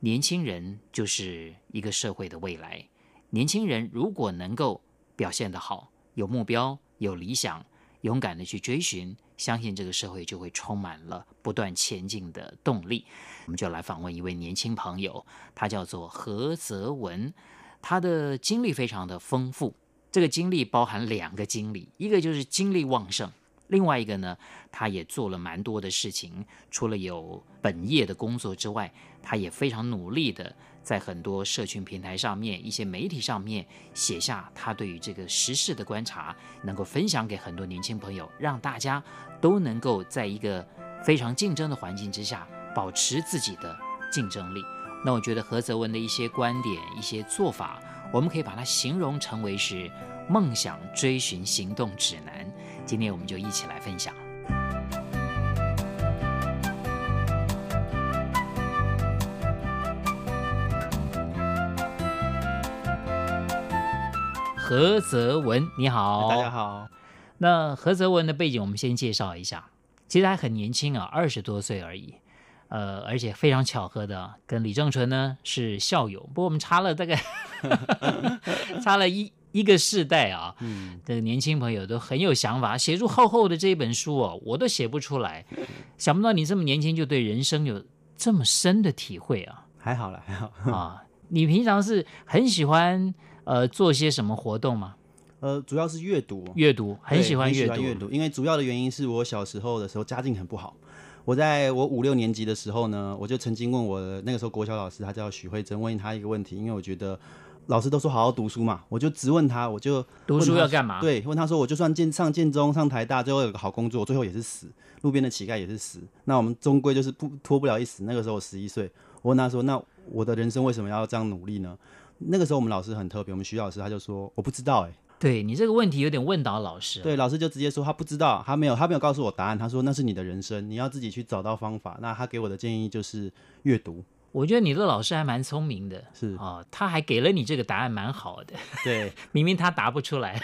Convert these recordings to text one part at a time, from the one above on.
年轻人就是一个社会的未来。年轻人如果能够表现得好，有目标、有理想，勇敢地去追寻，相信这个社会就会充满了不断前进的动力。我们就来访问一位年轻朋友，他叫做何泽文，他的经历非常的丰富。这个经历包含两个经历，一个就是精力旺盛。另外一个呢，他也做了蛮多的事情，除了有本业的工作之外，他也非常努力的在很多社群平台上面、一些媒体上面写下他对于这个时事的观察，能够分享给很多年轻朋友，让大家都能够在一个非常竞争的环境之下保持自己的竞争力。那我觉得何泽文的一些观点、一些做法，我们可以把它形容成为是梦想追寻行动指南。今天我们就一起来分享。何泽文，你好，大家好。那何泽文的背景，我们先介绍一下。其实还很年轻啊，二十多岁而已。呃，而且非常巧合的，跟李正淳呢是校友。不过我们差了大概 差了一。一个世代啊，嗯，的年轻朋友都很有想法，写出厚厚的这一本书哦，我都写不出来。想不到你这么年轻就对人生有这么深的体会啊！还好了，还好啊。你平常是很喜欢呃做些什么活动吗？呃，主要是阅读，阅读很喜欢阅读，阅读。因为主要的原因是我小时候的时候家境很不好，我在我五六年级的时候呢，我就曾经问我那个时候国小老师，他叫许慧珍，问他一个问题，因为我觉得。老师都说好好读书嘛，我就直问他，我就读书要干嘛？对，问他说，我就算进上建中、上台大，最后有个好工作，最后也是死，路边的乞丐也是死，那我们终归就是不脱不了一死。那个时候我十一岁，我问他说，那我的人生为什么要这样努力呢？那个时候我们老师很特别，我们徐老师他就说，我不知道、欸，哎，对你这个问题有点问倒老师。对，老师就直接说他不知道，他没有，他没有告诉我答案，他说那是你的人生，你要自己去找到方法。那他给我的建议就是阅读。我觉得你的老师还蛮聪明的，是啊、哦，他还给了你这个答案，蛮好的。对，明明他答不出来，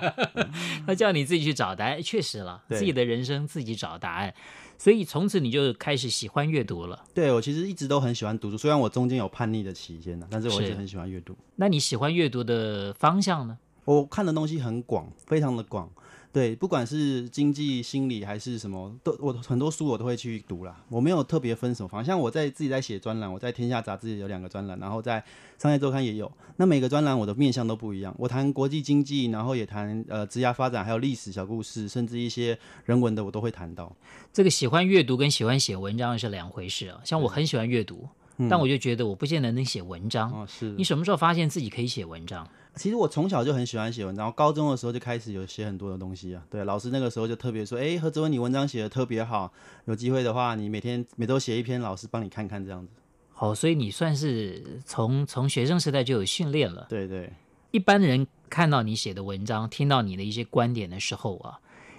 他叫你自己去找答案，确实了，自己的人生自己找答案。所以从此你就开始喜欢阅读了。对，我其实一直都很喜欢读书，虽然我中间有叛逆的期间呢，但是我一直很喜欢阅读。那你喜欢阅读的方向呢？我看的东西很广，非常的广。对，不管是经济、心理还是什么，都我很多书我都会去读啦。我没有特别分什么方向，像我在自己在写专栏，我在天下杂志有两个专栏，然后在商业周刊也有。那每个专栏我的面向都不一样，我谈国际经济，然后也谈呃职业发展，还有历史小故事，甚至一些人文的我都会谈到。这个喜欢阅读跟喜欢写文章是两回事啊。像我很喜欢阅读，嗯、但我就觉得我不见得能写文章。哦，是。你什么时候发现自己可以写文章？其实我从小就很喜欢写文章，高中的时候就开始有写很多的东西啊。对，老师那个时候就特别说：“哎，何泽文，你文章写的特别好，有机会的话，你每天每周写一篇，老师帮你看看这样子。”好，所以你算是从从学生时代就有训练了。对对，一般人看到你写的文章，听到你的一些观点的时候啊，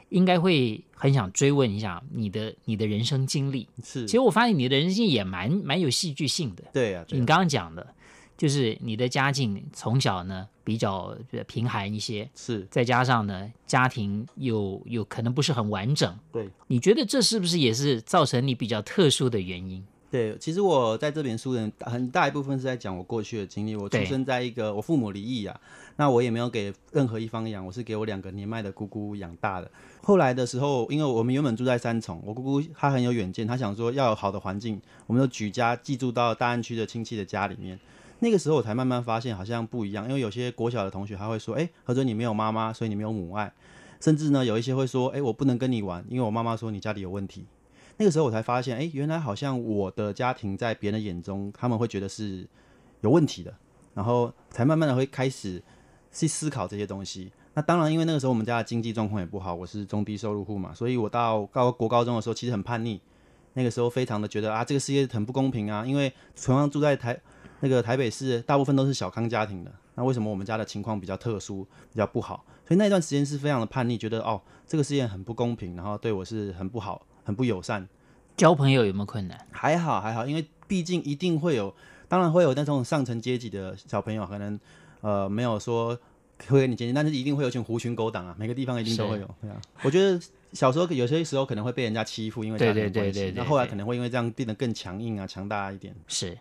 应该会很想追问一下你的你的人生经历。是，其实我发现你的人生经历也蛮蛮有戏剧性的。对啊，对啊，你刚刚讲的。就是你的家境从小呢比较贫寒一些，是，再加上呢家庭又又可能不是很完整，对，你觉得这是不是也是造成你比较特殊的原因？对，其实我在这本书的很大一部分是在讲我过去的经历。我出生在一个我父母离异啊，那我也没有给任何一方养，我是给我两个年迈的姑姑养大的。后来的时候，因为我们原本住在三重，我姑姑她很有远见，她想说要有好的环境，我们就举家寄住到大安区的亲戚的家里面。那个时候我才慢慢发现好像不一样，因为有些国小的同学他会说：“哎，何泽你没有妈妈，所以你没有母爱。”甚至呢，有一些会说：“哎，我不能跟你玩，因为我妈妈说你家里有问题。”那个时候我才发现，哎，原来好像我的家庭在别人的眼中，他们会觉得是有问题的，然后才慢慢的会开始去思考这些东西。那当然，因为那个时候我们家的经济状况也不好，我是中低收入户嘛，所以我到高国高中的时候其实很叛逆。那个时候非常的觉得啊，这个世界很不公平啊，因为同样住在台。那个台北市大部分都是小康家庭的，那为什么我们家的情况比较特殊，比较不好？所以那段时间是非常的叛逆，觉得哦，这个世界很不公平，然后对我是很不好、很不友善。交朋友有没有困难？还好还好，因为毕竟一定会有，当然会有那种上层阶级的小朋友，可能呃没有说会跟你接近，但是一定会有群狐群狗党啊，每个地方一定都会有。对啊，我觉得小时候有些时候可能会被人家欺负，因为家庭关系，那后来可能会因为这样变得更强硬啊、强大一点。是。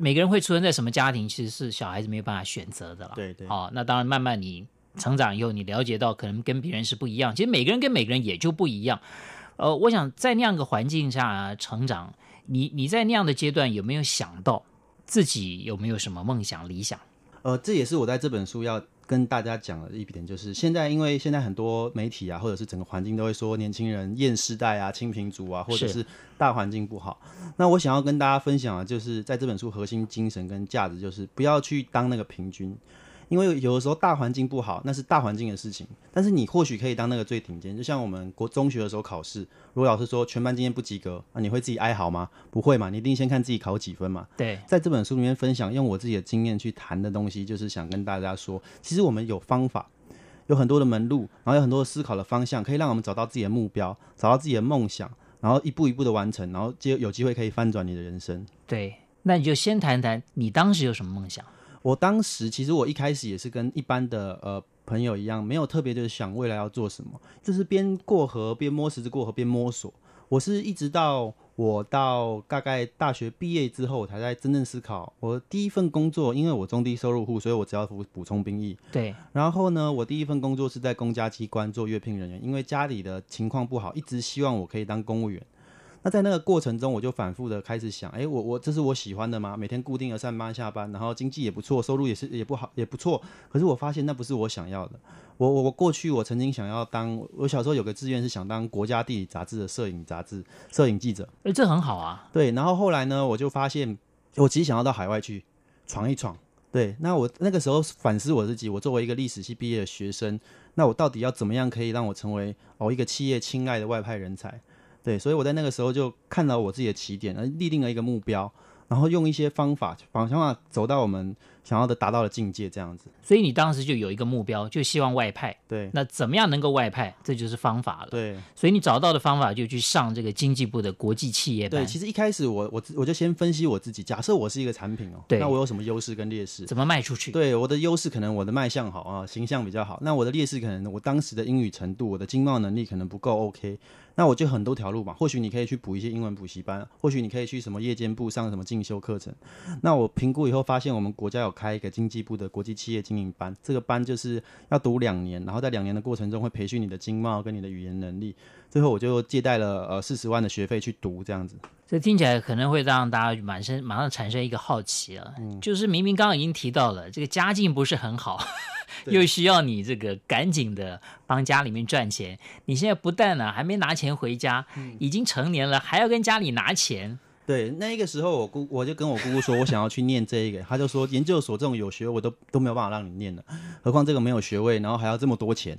每个人会出生在什么家庭，其实是小孩子没有办法选择的了。对对。好、哦，那当然，慢慢你成长以后，你了解到可能跟别人是不一样。其实每个人跟每个人也就不一样。呃，我想在那样的环境下成长，你你在那样的阶段有没有想到自己有没有什么梦想理想？呃，这也是我在这本书要跟大家讲的一点，就是现在因为现在很多媒体啊，或者是整个环境都会说年轻人厌世代啊、清贫族啊，或者是大环境不好。那我想要跟大家分享的，就是在这本书核心精神跟价值，就是不要去当那个平均。因为有的时候大环境不好，那是大环境的事情。但是你或许可以当那个最顶尖，就像我们国中学的时候考试，如果老师说全班今天不及格，那你会自己哀嚎吗？不会嘛，你一定先看自己考几分嘛。对，在这本书里面分享，用我自己的经验去谈的东西，就是想跟大家说，其实我们有方法，有很多的门路，然后有很多的思考的方向，可以让我们找到自己的目标，找到自己的梦想，然后一步一步的完成，然后就有机会可以翻转你的人生。对，那你就先谈谈你当时有什么梦想。我当时其实我一开始也是跟一般的呃朋友一样，没有特别就是想未来要做什么，就是边过河边摸石子过河边摸索。我是一直到我到大概大学毕业之后，我才在真正思考。我第一份工作，因为我中低收入户，所以我只要补补充兵役。对。然后呢，我第一份工作是在公家机关做阅聘人员，因为家里的情况不好，一直希望我可以当公务员。那在那个过程中，我就反复的开始想，哎，我我这是我喜欢的吗？每天固定的上班下班，然后经济也不错，收入也是也不好也不错。可是我发现那不是我想要的。我我我过去我曾经想要当，我小时候有个志愿是想当国家地理杂志的摄影杂志摄影记者。哎，这很好啊。对，然后后来呢，我就发现我其实想要到海外去闯一闯。对，那我那个时候反思我自己，我作为一个历史系毕业的学生，那我到底要怎么样可以让我成为哦一个企业青睐的外派人才？对，所以我在那个时候就看到我自己的起点，而立定了一个目标，然后用一些方法，方法走到我们想要的达到的境界，这样子。所以你当时就有一个目标，就希望外派。对，那怎么样能够外派？这就是方法了。对，所以你找到的方法就去上这个经济部的国际企业班。对，其实一开始我我我就先分析我自己，假设我是一个产品哦，对，那我有什么优势跟劣势？怎么卖出去？对，我的优势可能我的卖相好啊，形象比较好。那我的劣势可能我当时的英语程度，我的经贸能力可能不够 OK。那我就很多条路嘛，或许你可以去补一些英文补习班，或许你可以去什么夜间部上什么进修课程。那我评估以后发现，我们国家有开一个经济部的国际企业经营班，这个班就是要读两年，然后在两年的过程中会培训你的经贸跟你的语言能力。最后我就借贷了呃四十万的学费去读，这样子。这听起来可能会让大家满身马上产生一个好奇了，嗯，就是明明刚刚已经提到了这个家境不是很好。又需要你这个赶紧的帮家里面赚钱，你现在不但呢还没拿钱回家，已经成年了，还要跟家里拿钱。对，那个时候我姑我就跟我姑姑说，我想要去念这一个，他就说研究所这种有学位我都都没有办法让你念了，何况这个没有学位，然后还要这么多钱。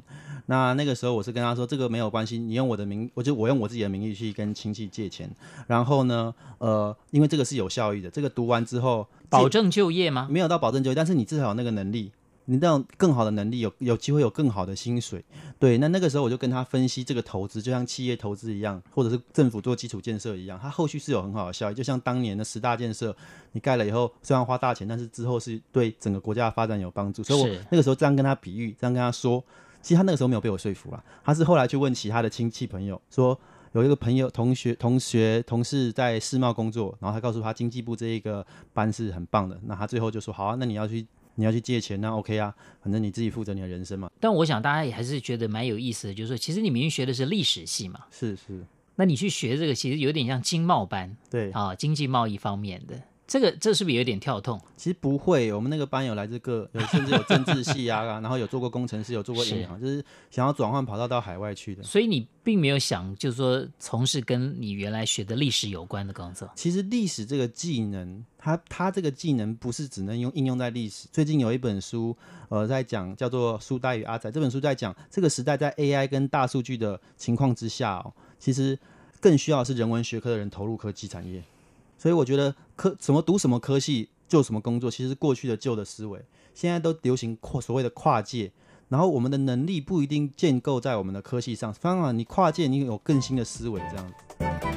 那那个时候我是跟他说，这个没有关系，你用我的名，我就我用我自己的名义去跟亲戚借钱，然后呢，呃，因为这个是有效益的，这个读完之后保证就业吗？没有到保证就业，但是你至少有那个能力。你这样更好的能力，有有机会有更好的薪水，对。那那个时候我就跟他分析这个投资，就像企业投资一样，或者是政府做基础建设一样，它后续是有很好的效益。就像当年的十大建设，你盖了以后虽然花大钱，但是之后是对整个国家的发展有帮助。所以我那个时候这样跟他比喻，这样跟他说，其实他那个时候没有被我说服了。他是后来去问其他的亲戚朋友，说有一个朋友、同学、同学、同事在世贸工作，然后他告诉他经济部这一个班是很棒的。那他最后就说：好啊，那你要去。你要去借钱，那 OK 啊，反正你自己负责你的人生嘛。但我想大家也还是觉得蛮有意思的，就是说，其实你明明学的是历史系嘛，是是，那你去学这个，其实有点像经贸班，对啊，经济贸易方面的。这个这是不是有点跳痛？其实不会，我们那个班有来自各，有甚至有政治系啊，然后有做过工程师，有做过银行，是就是想要转换跑道到海外去的。所以你并没有想，就是说从事跟你原来学的历史有关的工作。其实历史这个技能，它它这个技能不是只能用应用在历史。最近有一本书，呃，在讲叫做《书呆与阿仔》，这本书在讲这个时代在 AI 跟大数据的情况之下哦，其实更需要是人文学科的人投入科技产业。所以我觉得科什么读什么科系，就什么工作，其实是过去的旧的思维。现在都流行跨所谓的跨界，然后我们的能力不一定建构在我们的科系上，当然你跨界，你有更新的思维这样子。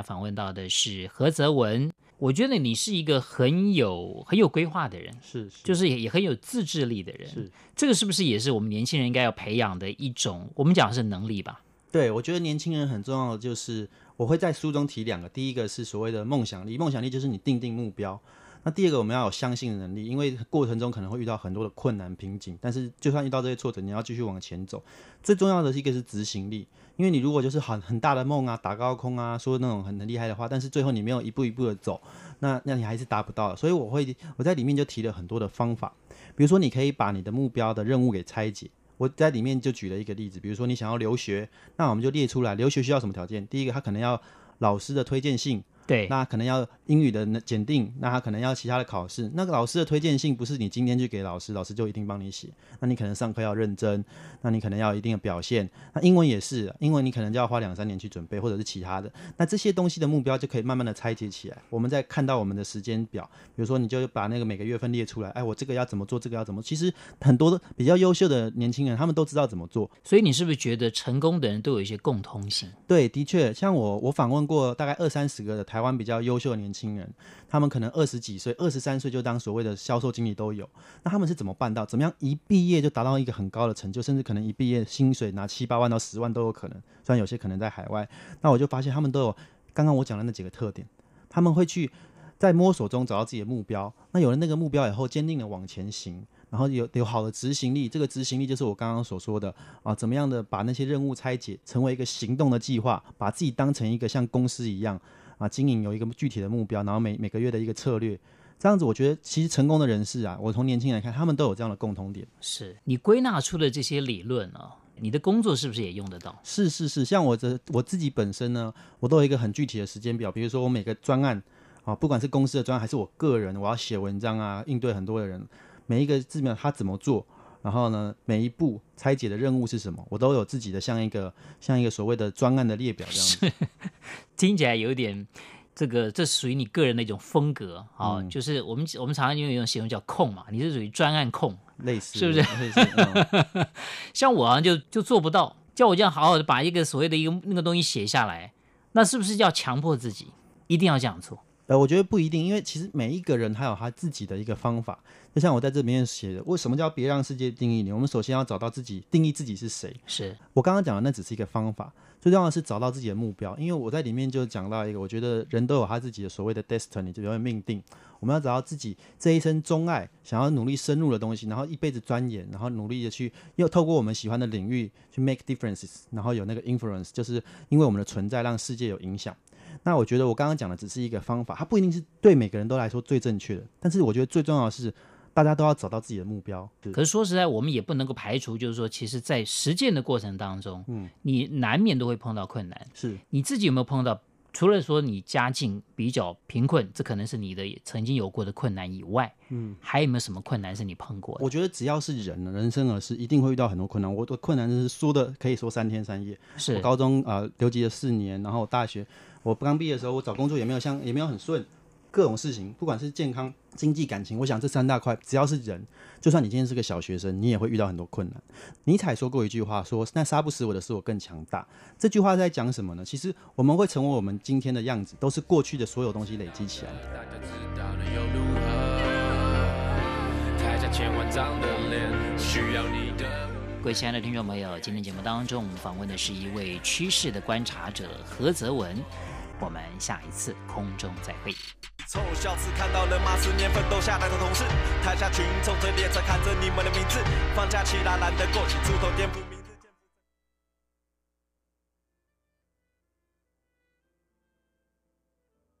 家访问到的是何泽文，我觉得你是一个很有很有规划的人，是，是就是也也很有自制力的人，是这个是不是也是我们年轻人应该要培养的一种？我们讲的是能力吧？对，我觉得年轻人很重要的就是我会在书中提两个，第一个是所谓的梦想力，梦想力就是你定定目标。那第二个我们要有相信的能力，因为过程中可能会遇到很多的困难瓶颈，但是就算遇到这些挫折，你要继续往前走。最重要的是一个是执行力，因为你如果就是很很大的梦啊，打高空啊，说那种很很厉害的话，但是最后你没有一步一步的走，那那你还是达不到。所以我会我在里面就提了很多的方法，比如说你可以把你的目标的任务给拆解。我在里面就举了一个例子，比如说你想要留学，那我们就列出来留学需要什么条件。第一个，他可能要老师的推荐信。对，那可能要英语的检定，那他可能要其他的考试。那个老师的推荐信不是你今天去给老师，老师就一定帮你写。那你可能上课要认真，那你可能要一定的表现。那英文也是，英文你可能就要花两三年去准备，或者是其他的。那这些东西的目标就可以慢慢的拆解起来。我们在看到我们的时间表，比如说你就把那个每个月份列出来，哎，我这个要怎么做，这个要怎么？其实很多的比较优秀的年轻人，他们都知道怎么做。所以你是不是觉得成功的人都有一些共通性？对，的确，像我我访问过大概二三十个的台台湾比较优秀的。年轻人，他们可能二十几岁、二十三岁就当所谓的销售经理都有。那他们是怎么办到？怎么样一毕业就达到一个很高的成就，甚至可能一毕业薪水拿七八万到十万都有可能。虽然有些可能在海外，那我就发现他们都有刚刚我讲的那几个特点。他们会去在摸索中找到自己的目标。那有了那个目标以后，坚定的往前行，然后有有好的执行力。这个执行力就是我刚刚所说的啊，怎么样的把那些任务拆解成为一个行动的计划，把自己当成一个像公司一样。啊，经营有一个具体的目标，然后每每个月的一个策略，这样子，我觉得其实成功的人士啊，我从年轻人来看，他们都有这样的共同点。是你归纳出的这些理论啊，你的工作是不是也用得到？是是是，像我这我自己本身呢，我都有一个很具体的时间表，比如说我每个专案啊，不管是公司的专案还是我个人，我要写文章啊，应对很多的人，每一个字面他怎么做。然后呢，每一步拆解的任务是什么？我都有自己的像一个像一个所谓的专案的列表这样子。听起来有点这个，这属于你个人的一种风格啊。就是我们我们常常用一种形容叫控嘛，你是属于专案控，类似是不是？类似嗯、像我啊，就就做不到，叫我这样好好的把一个所谓的一个那个东西写下来，那是不是要强迫自己一定要这样做？呃，我觉得不一定，因为其实每一个人他有他自己的一个方法。就像我在这里面写的，为什么叫别让世界定义你？我们首先要找到自己，定义自己是谁。是我刚刚讲的，那只是一个方法。最重要的是找到自己的目标，因为我在里面就讲到一个，我觉得人都有他自己的所谓的 destiny，就叫命定。我们要找到自己这一生钟爱、想要努力深入的东西，然后一辈子钻研，然后努力的去，又透过我们喜欢的领域去 make differences，然后有那个 influence，就是因为我们的存在让世界有影响。那我觉得我刚刚讲的只是一个方法，它不一定是对每个人都来说最正确的。但是我觉得最重要的是，大家都要找到自己的目标。可是说实在，我们也不能够排除，就是说，其实，在实践的过程当中，嗯，你难免都会碰到困难。是，你自己有没有碰到？除了说你家境比较贫困，这可能是你的曾经有过的困难以外，嗯，还有没有什么困难是你碰过的？我觉得只要是人，人生而是一定会遇到很多困难。我的困难就是说的可以说三天三夜。是我高中啊、呃，留级了四年，然后大学。我刚毕业的时候，我找工作也没有像也没有很顺，各种事情，不管是健康、经济、感情，我想这三大块，只要是人，就算你今天是个小学生，你也会遇到很多困难。尼采说过一句话，说：“那杀不死我的是我更强大。”这句话在讲什么呢？其实我们会成为我们今天的样子，都是过去的所有东西累积起来的。各位亲爱的听众朋友，今天节目当中，我们访问的是一位趋势的观察者何泽文。我们下一次空中再会。臭小子看到了马十年奋斗下来的同事，台下群众在列车看着你们的名字，放假起来懒得过去出头颠覆